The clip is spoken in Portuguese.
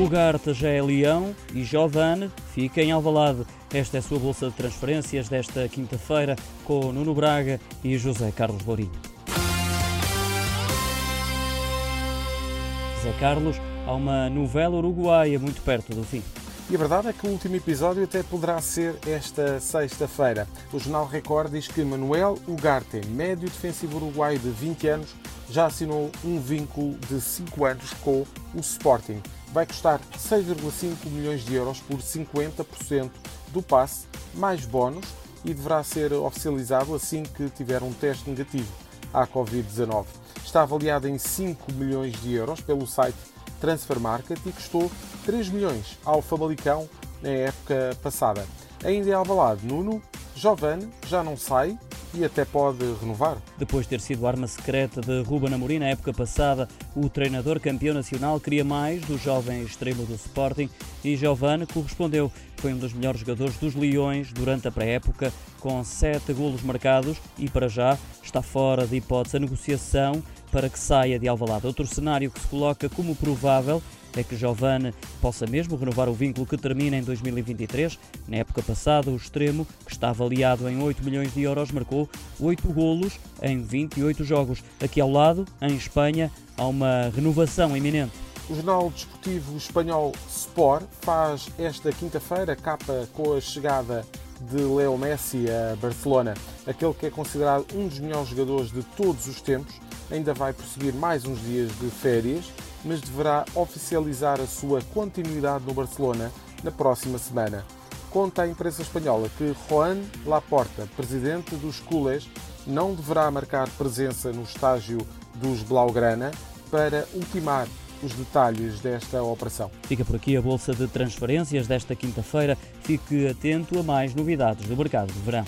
Ugarte já é Leão e Giovane fica em Alvalade. Esta é a sua bolsa de transferências desta quinta-feira com Nuno Braga e José Carlos Lourinho. José Carlos, há uma novela uruguaia muito perto do fim. E a verdade é que o último episódio até poderá ser esta sexta-feira. O Jornal Record diz que Manuel Ugarte, médio defensivo uruguaio de 20 anos, já assinou um vínculo de 5 anos com o Sporting. Vai custar 6,5 milhões de euros por 50% do passe, mais bónus, e deverá ser oficializado assim que tiver um teste negativo à Covid-19. Está avaliado em 5 milhões de euros pelo site Transfer Market e custou 3 milhões ao Famalicão na época passada. Ainda em Alvalade, Nuno, Giovane já não sai e até pode renovar. Depois de ter sido arma secreta de Ruben Amorim na época passada, o treinador campeão nacional queria mais do jovem extremo do Sporting e Giovane correspondeu. Foi um dos melhores jogadores dos Leões durante a pré-época, com sete golos marcados e para já está fora de hipótese a negociação para que saia de Alvalade. Outro cenário que se coloca como provável é que Giovane possa mesmo renovar o vínculo que termina em 2023. Na época passada, o extremo, que está avaliado em 8 milhões de euros, marcou 8 golos em 28 jogos. Aqui ao lado, em Espanha, há uma renovação iminente. O jornal desportivo espanhol Sport faz esta quinta-feira capa com a chegada de Leo Messi a Barcelona. Aquele que é considerado um dos melhores jogadores de todos os tempos ainda vai prosseguir mais uns dias de férias mas deverá oficializar a sua continuidade no Barcelona na próxima semana. Conta a imprensa espanhola que Juan Laporta, presidente dos Culés, não deverá marcar presença no estágio dos Blaugrana para ultimar os detalhes desta operação. Fica por aqui a bolsa de transferências desta quinta-feira. Fique atento a mais novidades do mercado de verão.